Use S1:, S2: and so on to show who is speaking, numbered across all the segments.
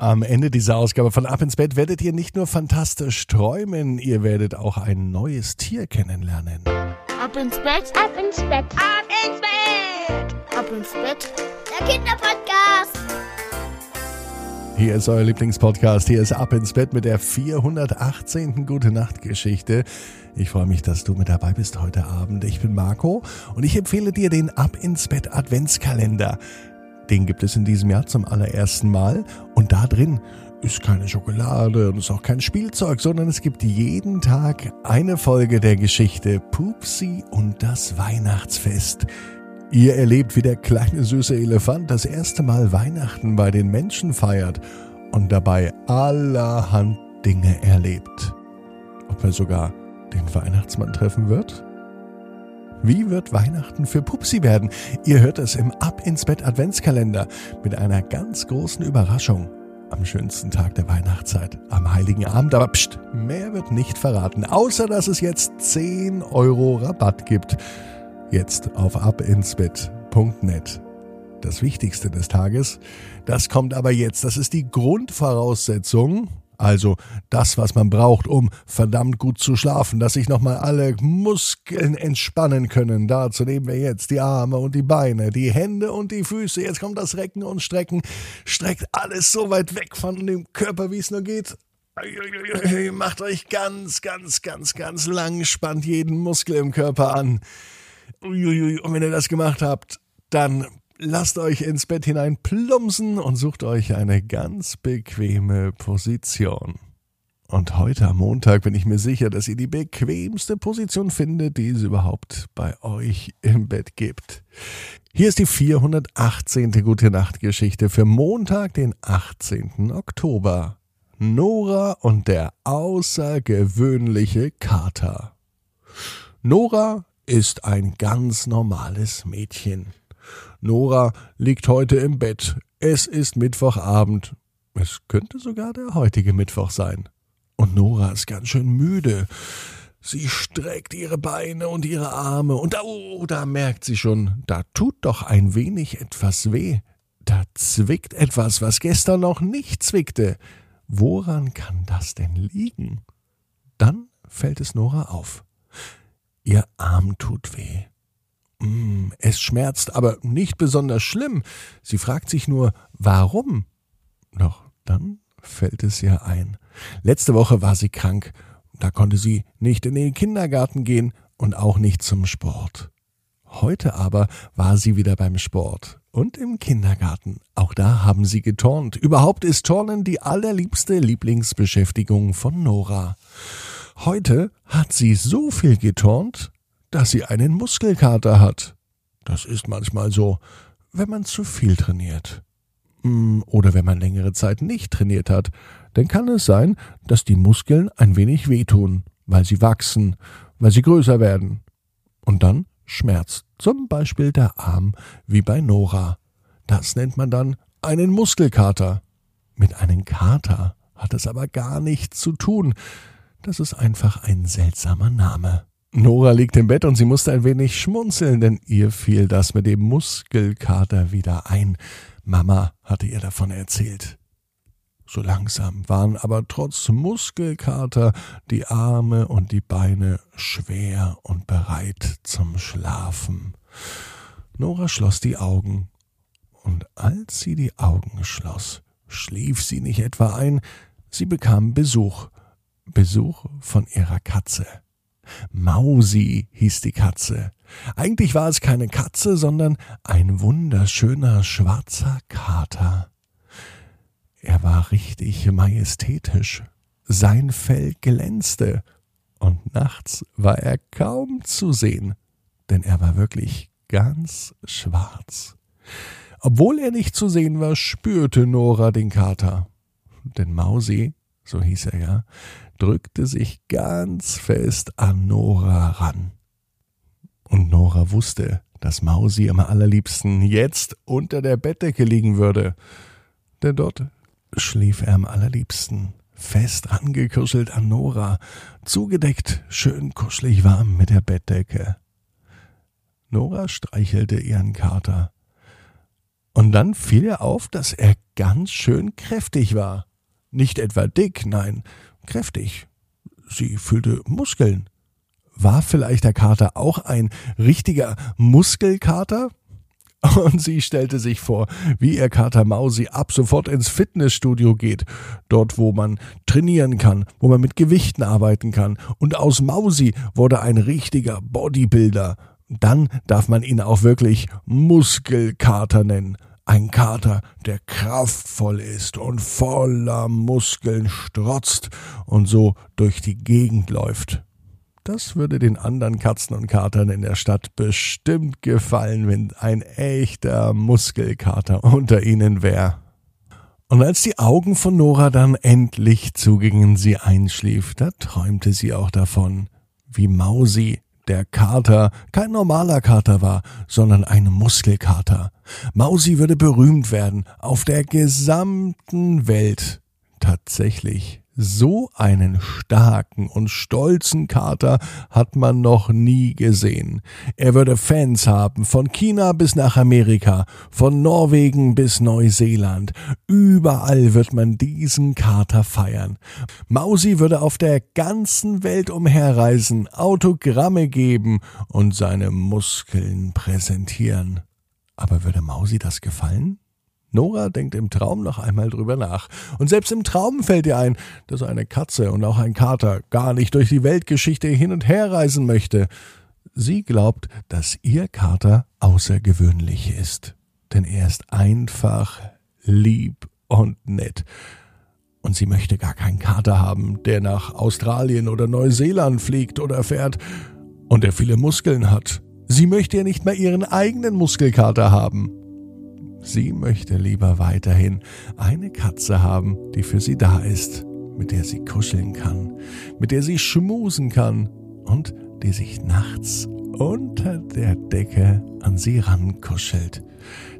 S1: Am Ende dieser Ausgabe von Ab ins Bett werdet ihr nicht nur fantastisch träumen, ihr werdet auch ein neues Tier kennenlernen.
S2: Ab ins Bett, ab ins Bett, ab ins Bett, ab ins Bett, der Kinderpodcast.
S1: Hier ist euer Lieblingspodcast. Hier ist Ab ins Bett mit der 418. Gute Nacht Geschichte. Ich freue mich, dass du mit dabei bist heute Abend. Ich bin Marco und ich empfehle dir den Ab ins Bett Adventskalender. Den gibt es in diesem Jahr zum allerersten Mal und da drin ist keine Schokolade und ist auch kein Spielzeug, sondern es gibt jeden Tag eine Folge der Geschichte Pupsi und das Weihnachtsfest. Ihr erlebt, wie der kleine süße Elefant das erste Mal Weihnachten bei den Menschen feiert und dabei allerhand Dinge erlebt. Ob er sogar den Weihnachtsmann treffen wird? Wie wird Weihnachten für Pupsi werden? Ihr hört es im Ab ins Bett Adventskalender mit einer ganz großen Überraschung. Am schönsten Tag der Weihnachtszeit, am Heiligen Abend. Aber pst, mehr wird nicht verraten, außer dass es jetzt 10 Euro Rabatt gibt. Jetzt auf abinsbett.net. Das Wichtigste des Tages, das kommt aber jetzt. Das ist die Grundvoraussetzung also das, was man braucht, um verdammt gut zu schlafen, dass sich nochmal alle Muskeln entspannen können. Dazu nehmen wir jetzt die Arme und die Beine, die Hände und die Füße. Jetzt kommt das Recken und Strecken. Streckt alles so weit weg von dem Körper, wie es nur geht. Macht euch ganz, ganz, ganz, ganz lang, spannt jeden Muskel im Körper an. Und wenn ihr das gemacht habt, dann lasst euch ins Bett hinein plumpsen und sucht euch eine ganz bequeme Position. Und heute am Montag bin ich mir sicher, dass ihr die bequemste Position findet, die es überhaupt bei euch im Bett gibt. Hier ist die 418. Gute Nacht Geschichte für Montag, den 18. Oktober. Nora und der außergewöhnliche Kater. Nora ist ein ganz normales Mädchen. Nora liegt heute im Bett. Es ist Mittwochabend. Es könnte sogar der heutige Mittwoch sein. Und Nora ist ganz schön müde. Sie streckt ihre Beine und ihre Arme und da, oh, da merkt sie schon, da tut doch ein wenig etwas weh. Da zwickt etwas, was gestern noch nicht zwickte. Woran kann das denn liegen? Dann fällt es Nora auf. Ihr Arm tut weh. Mm, es schmerzt, aber nicht besonders schlimm. Sie fragt sich nur, warum? Doch dann fällt es ihr ein. Letzte Woche war sie krank. Da konnte sie nicht in den Kindergarten gehen und auch nicht zum Sport. Heute aber war sie wieder beim Sport und im Kindergarten. Auch da haben sie geturnt. Überhaupt ist Turnen die allerliebste Lieblingsbeschäftigung von Nora. Heute hat sie so viel geturnt, dass sie einen Muskelkater hat. Das ist manchmal so, wenn man zu viel trainiert. Hm, oder wenn man längere Zeit nicht trainiert hat, dann kann es sein, dass die Muskeln ein wenig wehtun, weil sie wachsen, weil sie größer werden. Und dann schmerzt zum Beispiel der Arm wie bei Nora. Das nennt man dann einen Muskelkater. Mit einem Kater hat es aber gar nichts zu tun. Das ist einfach ein seltsamer Name. Nora liegt im Bett und sie musste ein wenig schmunzeln, denn ihr fiel das mit dem Muskelkater wieder ein. Mama hatte ihr davon erzählt. So langsam waren aber trotz Muskelkater die Arme und die Beine schwer und bereit zum Schlafen. Nora schloss die Augen, und als sie die Augen schloss, schlief sie nicht etwa ein, sie bekam Besuch, Besuch von ihrer Katze. Mausi hieß die Katze. Eigentlich war es keine Katze, sondern ein wunderschöner schwarzer Kater. Er war richtig majestätisch. Sein Fell glänzte, und nachts war er kaum zu sehen, denn er war wirklich ganz schwarz. Obwohl er nicht zu sehen war, spürte Nora den Kater. Denn Mausi, so hieß er ja, drückte sich ganz fest an Nora ran. Und Nora wusste, dass Mausi am allerliebsten jetzt unter der Bettdecke liegen würde, denn dort schlief er am allerliebsten, fest rangekuschelt an Nora, zugedeckt, schön kuschelig warm mit der Bettdecke. Nora streichelte ihren Kater. Und dann fiel ihr auf, dass er ganz schön kräftig war. Nicht etwa dick, nein, kräftig. Sie fühlte Muskeln. War vielleicht der Kater auch ein richtiger Muskelkater? Und sie stellte sich vor, wie ihr Kater Mausi ab sofort ins Fitnessstudio geht, dort wo man trainieren kann, wo man mit Gewichten arbeiten kann. Und aus Mausi wurde ein richtiger Bodybuilder. Dann darf man ihn auch wirklich Muskelkater nennen. Ein Kater, der kraftvoll ist und voller Muskeln strotzt und so durch die Gegend läuft. Das würde den anderen Katzen und Katern in der Stadt bestimmt gefallen, wenn ein echter Muskelkater unter ihnen wäre. Und als die Augen von Nora dann endlich zugingen, sie einschlief, da träumte sie auch davon, wie Mausi, der Kater, kein normaler Kater war, sondern ein Muskelkater. Mausi würde berühmt werden auf der gesamten Welt. Tatsächlich so einen starken und stolzen Kater hat man noch nie gesehen. Er würde Fans haben, von China bis nach Amerika, von Norwegen bis Neuseeland. Überall wird man diesen Kater feiern. Mausi würde auf der ganzen Welt umherreisen, Autogramme geben und seine Muskeln präsentieren. Aber würde Mausi das gefallen? Nora denkt im Traum noch einmal drüber nach. Und selbst im Traum fällt ihr ein, dass eine Katze und auch ein Kater gar nicht durch die Weltgeschichte hin und her reisen möchte. Sie glaubt, dass ihr Kater außergewöhnlich ist. Denn er ist einfach lieb und nett. Und sie möchte gar keinen Kater haben, der nach Australien oder Neuseeland fliegt oder fährt und der viele Muskeln hat. Sie möchte ja nicht mal ihren eigenen Muskelkater haben. Sie möchte lieber weiterhin eine Katze haben, die für sie da ist, mit der sie kuscheln kann, mit der sie schmusen kann und die sich nachts unter der Decke an sie rankuschelt.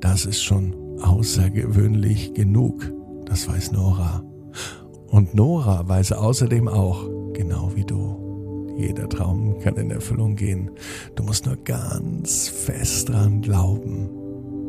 S1: Das ist schon außergewöhnlich genug, das weiß Nora. Und Nora weiß außerdem auch, genau wie du, jeder Traum kann in Erfüllung gehen. Du musst nur ganz fest dran glauben.